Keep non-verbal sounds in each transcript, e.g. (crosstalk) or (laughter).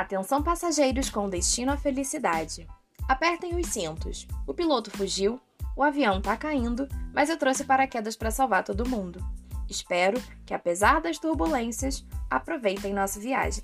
Atenção passageiros com destino à felicidade. Apertem os cintos. O piloto fugiu, o avião tá caindo, mas eu trouxe paraquedas para salvar todo mundo. Espero que, apesar das turbulências, aproveitem nossa viagem.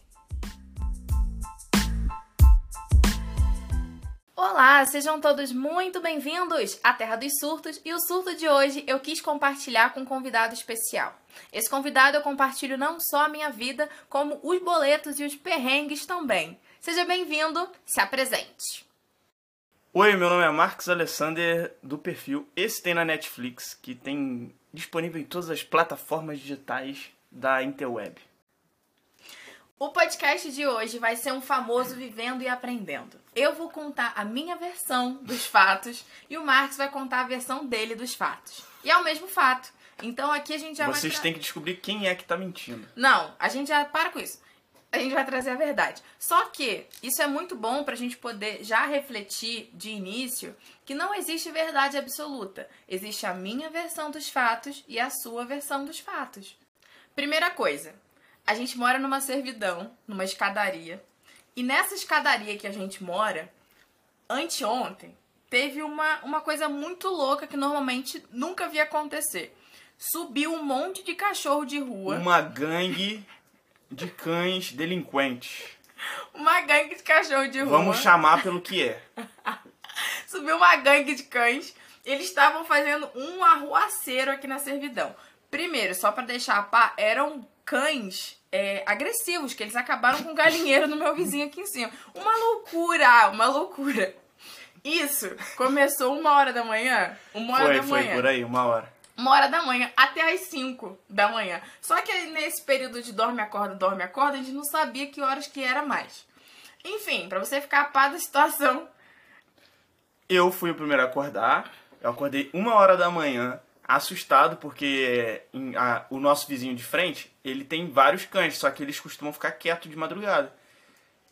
Olá, sejam todos muito bem-vindos à Terra dos Surtos e o surto de hoje eu quis compartilhar com um convidado especial. Esse convidado eu compartilho não só a minha vida, como os boletos e os perrengues também. Seja bem-vindo, se apresente. Oi, meu nome é Marcos Alessander do perfil Esse Tem na Netflix, que tem disponível em todas as plataformas digitais da Interweb. O podcast de hoje vai ser um famoso vivendo e aprendendo. Eu vou contar a minha versão dos fatos e o Marcos vai contar a versão dele dos fatos. E é o mesmo fato. Então aqui a gente já Vocês vai. têm que descobrir quem é que tá mentindo. Não, a gente já para com isso. A gente vai trazer a verdade. Só que isso é muito bom pra gente poder já refletir de início que não existe verdade absoluta. Existe a minha versão dos fatos e a sua versão dos fatos. Primeira coisa, a gente mora numa servidão, numa escadaria. E nessa escadaria que a gente mora, anteontem, teve uma, uma coisa muito louca que normalmente nunca via acontecer. Subiu um monte de cachorro de rua. Uma gangue de cães delinquentes. Uma gangue de cachorro de rua. Vamos chamar pelo que é. (laughs) Subiu uma gangue de cães. Eles estavam fazendo um arruaceiro aqui na servidão. Primeiro, só pra deixar a pá, eram cães é, agressivos, que eles acabaram com o galinheiro no meu vizinho aqui em cima. Uma loucura, uma loucura. Isso começou uma hora da manhã. Uma hora Foi, da foi manhã. por aí, uma hora. Uma hora da manhã até as 5 da manhã. Só que nesse período de dorme, acorda, dorme, acorda, a gente não sabia que horas que era mais. Enfim, pra você ficar a par da situação. Eu fui o primeiro a acordar. Eu acordei uma hora da manhã, assustado, porque em- a- o nosso vizinho de frente, ele tem vários cães, só que eles costumam ficar quietos de madrugada.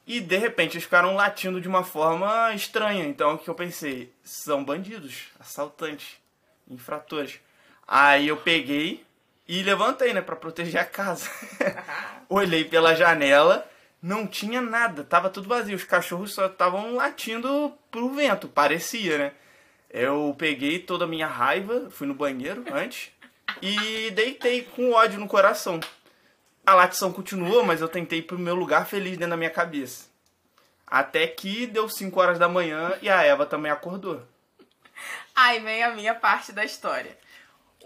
E de repente eles ficaram latindo de uma forma estranha. Então o que eu pensei? São bandidos, assaltantes, infratores. Aí eu peguei e levantei, né, pra proteger a casa. (laughs) Olhei pela janela, não tinha nada, tava tudo vazio. Os cachorros só estavam latindo pro vento, parecia, né? Eu peguei toda a minha raiva, fui no banheiro antes e deitei com ódio no coração. A latição continuou, mas eu tentei ir pro meu lugar feliz dentro da minha cabeça. Até que deu 5 horas da manhã e a Eva também acordou. Aí vem a minha parte da história.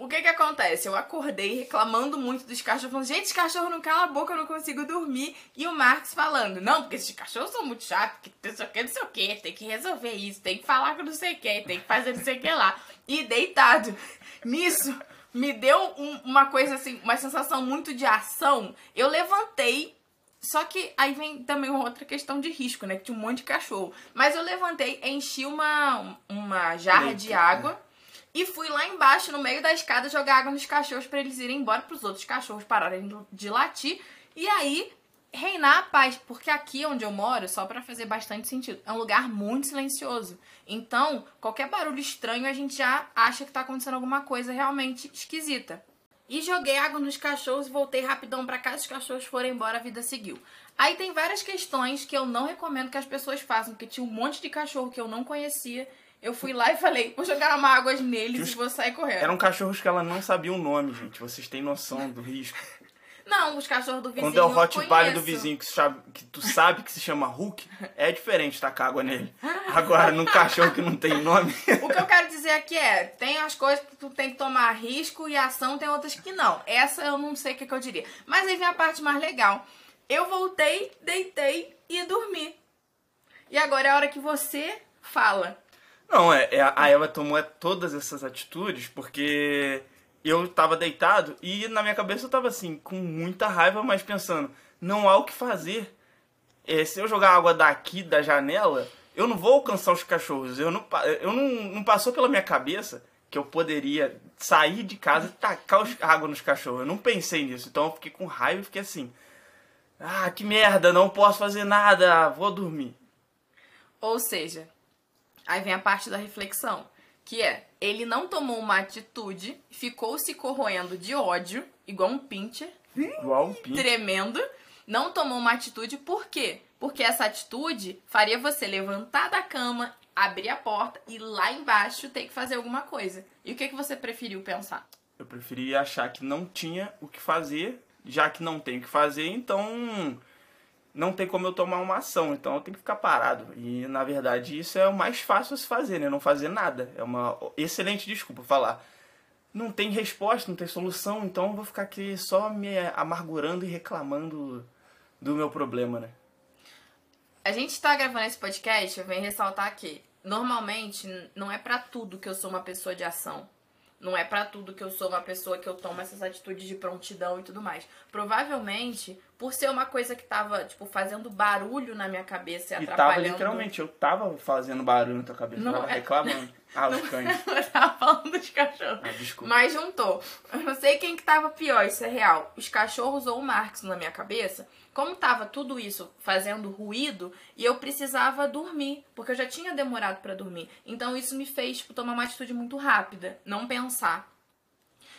O que que acontece? Eu acordei reclamando muito dos cachorros, falando, gente, esse cachorro não cala a boca, eu não consigo dormir. E o Marcos falando, não, porque esses cachorros são muito chatos, que não sei o que, não sei o que, tem que resolver isso, tem que falar com não sei o que, tem que fazer não sei o que lá. E deitado. Nisso, me deu um- uma coisa assim, uma sensação muito de ação. Eu levantei, só que aí vem também uma outra questão de risco, né? Que tinha um monte de cachorro. Mas eu levantei, enchi uma, uma jarra Leite, de água e fui lá embaixo, no meio da escada, jogar água nos cachorros pra eles irem embora, pros outros cachorros pararem de latir. E aí, reinar a paz. Porque aqui onde eu moro, só pra fazer bastante sentido, é um lugar muito silencioso. Então, qualquer barulho estranho, a gente já acha que tá acontecendo alguma coisa realmente esquisita. E joguei água nos cachorros e voltei rapidão pra casa. Os cachorros foram embora, a vida seguiu. Aí tem várias questões que eu não recomendo que as pessoas façam, porque tinha um monte de cachorro que eu não conhecia. Eu fui lá e falei, vou jogar uma água neles e vou sair correndo. Eram cachorros que ela não sabia o nome, gente. Vocês têm noção do risco. (laughs) Não, os cachorros do vizinho Quando é o eu Rottweiler do vizinho que, sabe, que tu sabe que se chama Hulk, é diferente tacar água nele. Agora, num cachorro que não tem nome. (laughs) O que eu quero dizer aqui é, tem as coisas que tu tem que tomar risco e ação, tem outras que não. Essa eu não sei o que, que eu diria. Mas aí vem a parte mais legal. Eu voltei, deitei e dormi. E agora é a hora que você fala. Não, é, é, a Eva tomou todas essas atitudes porque eu tava deitado e na minha cabeça eu tava assim, com muita raiva, mas pensando, não há o que fazer. É, se eu jogar água daqui da janela, eu não vou alcançar os cachorros. Eu não, eu não, não passou pela minha cabeça que eu poderia sair de casa e tacar os, água nos cachorros. Eu não pensei nisso. Então eu fiquei com raiva e fiquei assim. Ah, que merda, não posso fazer nada, vou dormir. Ou seja, aí vem a parte da reflexão, que é, ele não tomou uma atitude, ficou se corroendo de ódio, igual um pincher, Igual um pinto. tremendo, não tomou uma atitude, por quê? Porque essa atitude faria você levantar da cama, abrir a porta e lá embaixo ter que fazer alguma coisa. E o que, que você preferiu pensar? Eu preferi achar que não tinha o que fazer, já que não tem o que fazer, então não tem como eu tomar uma ação, então eu tenho que ficar parado. E na verdade isso é o mais fácil a se fazer, né? Não fazer nada. É uma excelente desculpa falar. Não tem resposta, não tem solução, então eu vou ficar aqui só me amargurando e reclamando do meu problema, né? A gente está gravando esse podcast, eu venho ressaltar que normalmente não é para tudo que eu sou uma pessoa de ação. Não é para tudo que eu sou uma pessoa que eu tomo essas atitudes de prontidão e tudo mais. Provavelmente, por ser uma coisa que tava, tipo, fazendo barulho na minha cabeça e, e atrapalhando... tava, literalmente, eu tava fazendo barulho na tua cabeça, não, tava é... reclamando. Ah, os cães. (laughs) eu tava falando dos cachorros. Ah, desculpa. Mas juntou. Eu não sei quem que tava pior, isso é real. Os cachorros ou o Marx na minha cabeça como tava tudo isso fazendo ruído e eu precisava dormir, porque eu já tinha demorado para dormir. Então isso me fez tipo, tomar uma atitude muito rápida, não pensar.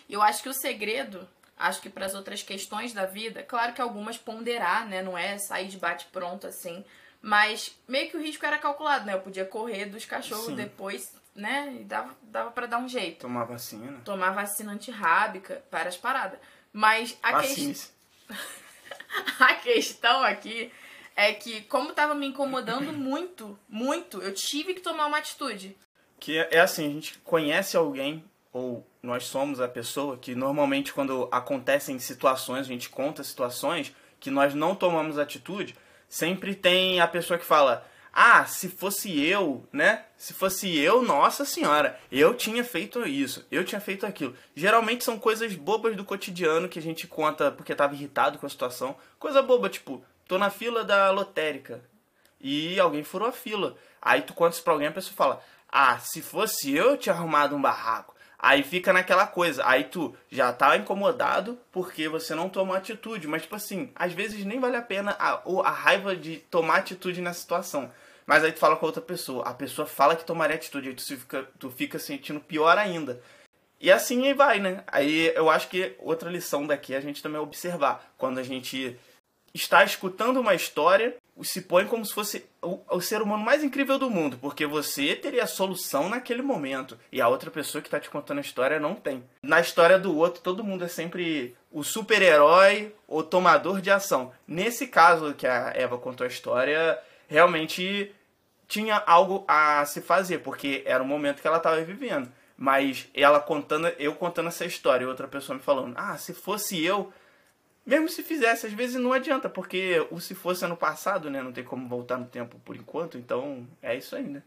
Eu acho que o segredo, acho que para as outras questões da vida, claro que algumas ponderar, né, não é sair de bate pronto assim, mas meio que o risco era calculado, né? Eu podia correr dos cachorros Sim. depois, né? E dava, dava para dar um jeito. Tomar vacina. Tomar vacina antirrábica, várias paradas. Mas a questão. (laughs) a questão aqui é que, como tava me incomodando (clears throat) muito, muito, eu tive que tomar uma atitude. Que é, é assim, a gente conhece alguém, ou nós somos a pessoa, que normalmente quando acontecem situações, a gente conta situações que nós não tomamos atitude, sempre tem a pessoa que fala, ah, se fosse eu, né? Se fosse eu, nossa senhora, eu tinha feito isso, eu tinha feito aquilo. Geralmente são coisas bobas do cotidiano que a gente conta porque tava irritado com a situação. Coisa boba, tipo, tô na fila da lotérica e alguém furou a fila. Aí tu conta isso pra alguém a pessoa fala: Ah, se fosse eu, eu tinha arrumado um barraco. Aí fica naquela coisa. Aí tu já tá incomodado porque você não tomou atitude. Mas, tipo assim, às vezes nem vale a pena a, a raiva de tomar atitude na situação. Mas aí tu fala com outra pessoa, a pessoa fala que tomaria atitude, aí tu fica, tu fica sentindo pior ainda. E assim aí vai, né? Aí eu acho que outra lição daqui é a gente também observar. Quando a gente está escutando uma história, se põe como se fosse o, o, ser humano mais incrível do mundo, porque você teria a solução naquele momento e a outra pessoa que está te contando a história não tem. Na história do outro, todo mundo é sempre o super-herói ou tomador de ação. Nesse caso que a Eva contou a história, realmente tinha algo a se fazer, porque era o momento que ela estava vivendo. Mas ela contando, eu contando essa história e outra pessoa me falando, ah, se fosse eu, mesmo se fizesse, às vezes não adianta, porque o se fosse ano passado, né, não tem como voltar no tempo por enquanto, então é isso aí, né?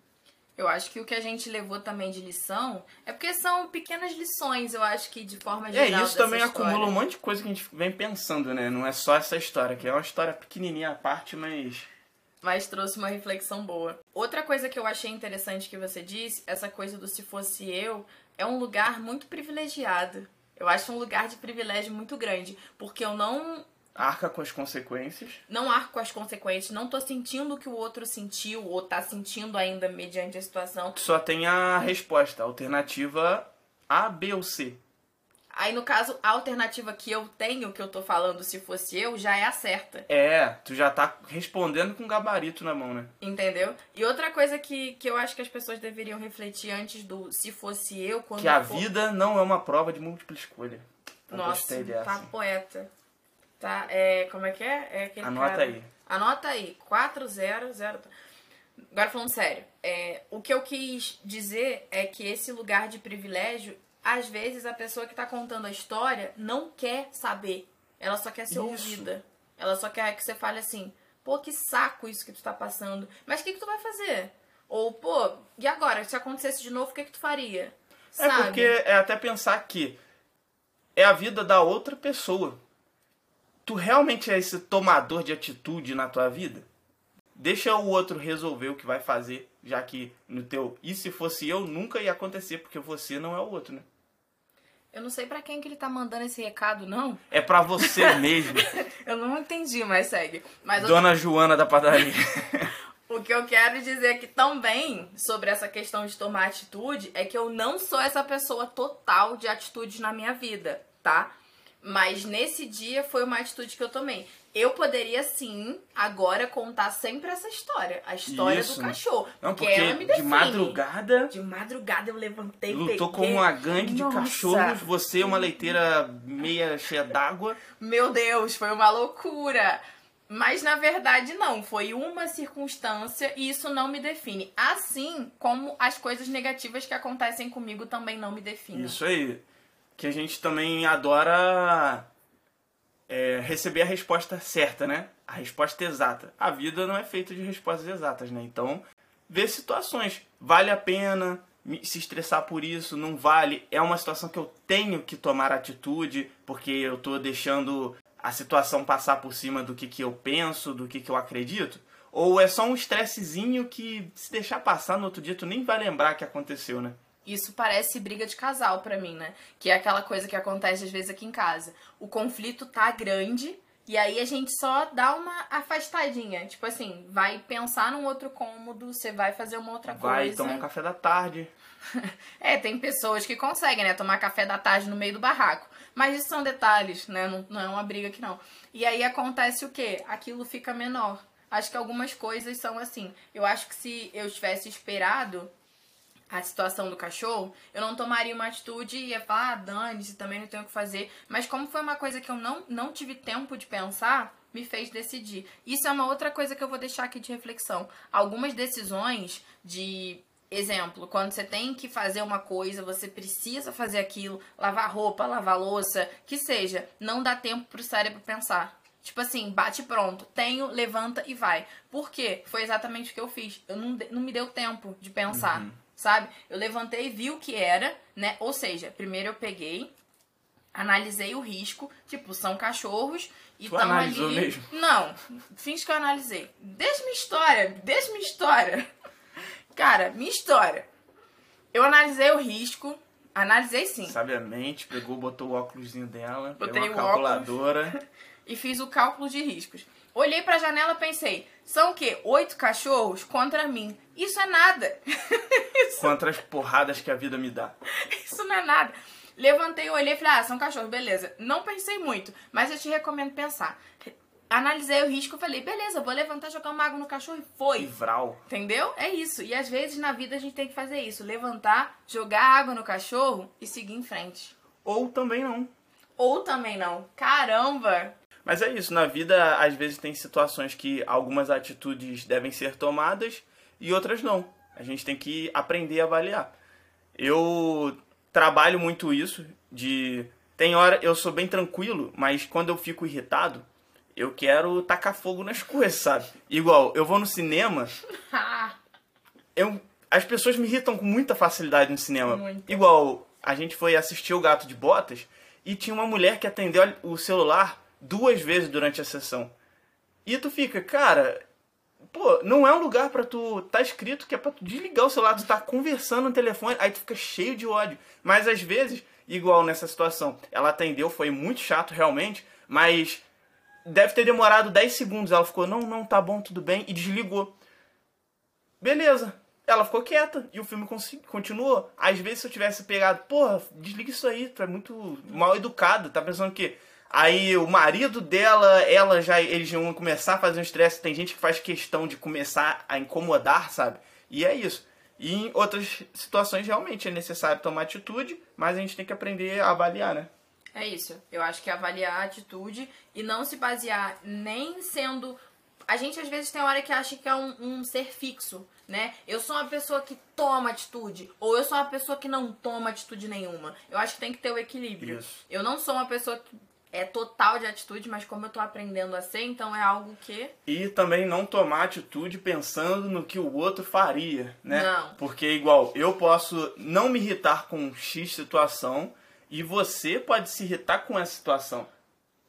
Eu acho que o que a gente levou também de lição é porque são pequenas lições, eu acho que de forma é, geral. É, isso também história. acumula um monte de coisa que a gente vem pensando, né? Não é só essa história, que é uma história pequenininha à parte, mas mas trouxe uma reflexão boa. Outra coisa que eu achei interessante que você disse, essa coisa do se fosse eu, é um lugar muito privilegiado. Eu acho um lugar de privilégio muito grande, porque eu não arca com as consequências. Não arco com as consequências, não tô sentindo o que o outro sentiu ou tá sentindo ainda mediante a situação. Só tem a resposta, a alternativa A, B ou C. Aí, no caso, a alternativa que eu tenho, que eu tô falando, se fosse eu, já é a certa. É, tu já tá respondendo com gabarito na mão, né? Entendeu? E outra coisa que, que eu acho que as pessoas deveriam refletir antes do se fosse eu, quando. Que a for... vida não é uma prova de múltipla escolha. Eu Nossa, tá poeta. Tá, é. Como é que é? é aquele Anota cara... aí. Anota aí. 400. Agora falando sério, é, o que eu quis dizer é que esse lugar de privilégio às vezes a pessoa que está contando a história não quer saber. Ela só quer ser isso. ouvida. Ela só quer que você fale assim: pô, que saco isso que tu tá passando. Mas o que, que tu vai fazer? Ou, pô, e agora? Se acontecesse de novo, o que, que tu faria? É Sabe? porque é até pensar que é a vida da outra pessoa. Tu realmente é esse tomador de atitude na tua vida? Deixa o outro resolver o que vai fazer, já que no teu e se fosse eu nunca ia acontecer, porque você não é o outro, né? Eu não sei para quem que ele tá mandando esse recado, não. É para você (laughs) mesmo. eu não entendi, mas segue. Mas Dona eu... Joana da padaria. (laughs) o que eu quero dizer aqui também sobre essa questão de tomar atitude é que eu não sou essa pessoa total de atitude na minha vida, tá? Mas nesse dia foi uma atitude que eu tomei. Eu poderia sim, agora, contar sempre essa história. A história Isso. do cachorro. Não, porque, porque ela me de define. madrugada De madrugada eu levantei, lutou peguei. com uma gangue de Nossa. cachorros, você uma leiteira meia cheia d'água. Meu Deus, foi uma loucura. Mas na verdade não, foi uma circunstância e isso não me define. Assim como as coisas negativas que acontecem comigo também não me definem. Isso aí. Que a gente também adora é, receber a resposta certa, né? A resposta exata. A vida não é feita de respostas exatas, né? Então, ver situações. Vale a pena se estressar por isso? Não vale? É uma situação que eu tenho que tomar atitude porque eu tô deixando a situação passar por cima do que, que eu penso, do que, que eu acredito? Ou é só um estressezinho que, se deixar passar no outro dia, tu nem vai lembrar que aconteceu, né? Isso parece briga de casal pra mim, né? Que é aquela coisa que acontece às vezes aqui em casa. O conflito tá grande e aí a gente só dá uma afastadinha. Tipo assim, vai pensar num outro cômodo, você vai fazer uma outra Vai coisa. tomar um café da tarde. (laughs) É, tem pessoas que conseguem, né? Tomar café da tarde no meio do barraco. Mas isso são detalhes, né? Não, não é uma briga aqui, não. E aí acontece o quê? Aquilo fica menor. Acho que algumas coisas são assim. Eu acho que se eu tivesse esperado a situação do cachorro, eu não tomaria uma atitude e ia falar, ah, dane-se, também não tenho o que fazer. Mas como foi uma coisa que eu não, não tive tempo de pensar, me fez decidir. Isso é uma outra coisa que eu vou deixar aqui de reflexão. Algumas decisões de exemplo, quando você tem que fazer uma coisa, você precisa fazer aquilo, lavar roupa, lavar louça, que seja, não dá tempo pro cérebro pensar. Tipo assim, bate pronto, tenho, levanta e vai. Por quê? Foi exatamente o que eu fiz. Eu não, não me deu tempo de pensar, sabe? Eu levantei, vi o que era, né? Ou seja, primeiro eu peguei, analisei o risco, tipo, são cachorros e Tu analisou ali. mesmo? Não, fins que eu analisei. Deixa minha história, deixa minha história. Cara, minha história. Eu analisei o risco, analisei sim, Sabiamente, pegou, botou o óculosinho dela, Botei pegou uma calculadora. (laughs) e fiz o cálculo de riscos. Olhei pra janela e pensei, são o quê? Oito cachorros contra mim. Isso é nada. (laughs) Contra as porradas que a vida me dá. Isso não é nada. Levantei, olhei e falei, ah, são cachorros, beleza. Não pensei muito, mas eu te recomendo pensar. Analisei o risco e falei, beleza, vou levantar, jogar uma água no cachorro e foi. Livral. Entendeu? É isso. E às vezes na vida a gente tem que fazer isso. Levantar, jogar água no cachorro e seguir em frente. Ou também não. Ou também não. Caramba! Mas é isso, na vida às vezes tem situações que algumas atitudes devem ser tomadas e outras não. A gente tem que aprender a avaliar. Eu trabalho muito isso de tem hora eu sou bem tranquilo, mas quando eu fico irritado, eu quero tacar fogo nas (laughs) coisas, sabe? Igual, eu vou no cinema, (laughs) eu, as pessoas me irritam com muita facilidade no cinema. Muito. Igual, a gente foi assistir o Gato de Botas e tinha uma mulher que atendeu o celular duas vezes durante a sessão. E tu fica, cara, pô, não é um lugar pra tu. Tá escrito que é pra tu desligar o celular, tu tá conversando no telefone, aí tu fica cheio de ódio. Mas às vezes, igual nessa situação, ela atendeu, foi muito chato realmente, mas deve ter demorado 10 segundos. Ela ficou, não, não, tá bom, tudo bem, e desligou. Beleza. Ela ficou quieta e o filme continuou. Às vezes, se eu tivesse pegado, porra, desliga isso aí, tu é muito mal educado, tá pensando que. Aí o marido dela, ela já, eles vão começar a fazer um estresse. Tem gente que faz questão de começar a incomodar, sabe? E é isso. E em outras situações, realmente é necessário tomar atitude, mas a gente tem que aprender a avaliar, né? É isso. Eu acho que é avaliar a atitude e não se basear nem sendo. A gente às vezes tem hora que acha que é um, um ser fixo, né? Eu sou uma pessoa que toma atitude, ou eu sou uma pessoa que não toma atitude nenhuma. Eu acho que tem que ter o equilíbrio. Isso. Eu não sou uma pessoa que é total de atitude, mas como eu tô aprendendo a ser, então é algo que. E também não tomar atitude pensando no que o outro faria, né? Não. Porque, igual, eu posso não me irritar com X situação e você pode se irritar com essa situação.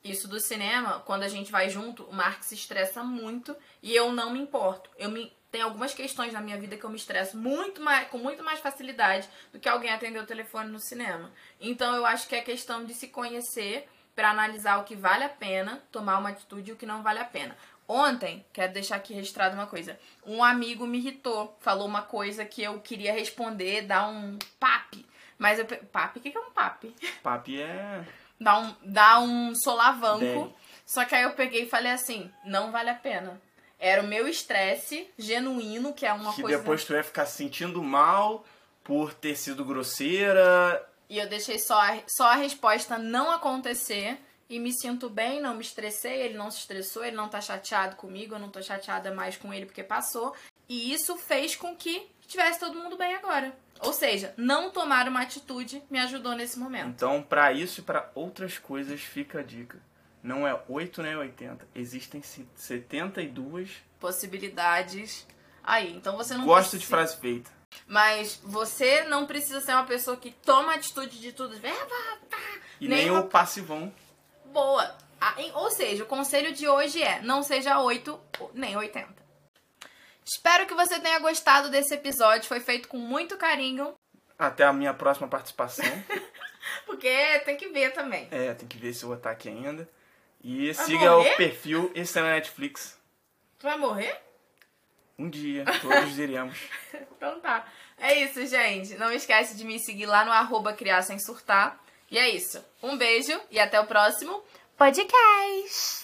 Isso do cinema, quando a gente vai junto, o Mark se estressa muito e eu não me importo. Eu me tem algumas questões na minha vida que eu me estresso muito mais, com muito mais facilidade do que alguém atender o telefone no cinema. Então eu acho que é questão de se conhecer para analisar o que vale a pena, tomar uma atitude e o que não vale a pena. Ontem, quero deixar aqui registrado uma coisa. Um amigo me irritou, falou uma coisa que eu queria responder, dar um papi. Mas eu. Papi? O que que é um papi? Papi é. dá um, dá um solavanco. Bem. Só que aí eu peguei e falei assim, não vale a pena. Era o meu estresse genuíno, que é uma que coisa... depois tu ia ficar se sentindo mal por ter sido grosseira. E eu deixei só a, só a resposta não acontecer e me sinto bem, não me estressei, ele não se estressou, ele não tá chateado comigo, eu não tô chateada mais com ele porque passou. E isso fez com que estivesse todo mundo bem agora. Ou seja, não tomar uma atitude me ajudou nesse momento. Então, pra isso e pra outras coisas, fica a dica. Não é 8 nem 80. Existem se- 72. Possibilidades. Aí, então você não Gosto de precisa- frase feita. Mas você não precisa ser uma pessoa que toma atitude de tudo. Pá, pá, E nem nem o passivão. boa. Ah, Ou seja, o conselho de hoje é: não seja 8 nem 80. Espero que você tenha gostado desse episódio. Foi feito com muito carinho. Até a minha próxima participação. (laughs) Porque tem que ver também. é, tem que ver se eu vou estar aqui ainda. E Vai siga morrer? o perfil Esse é na Netflix. Tu vai morrer? Um dia, todos iremos. (laughs) Então tá. É isso, gente. Não esquece de me seguir lá no arroba criar sem surtar. E é isso. Um beijo e até o próximo podcast.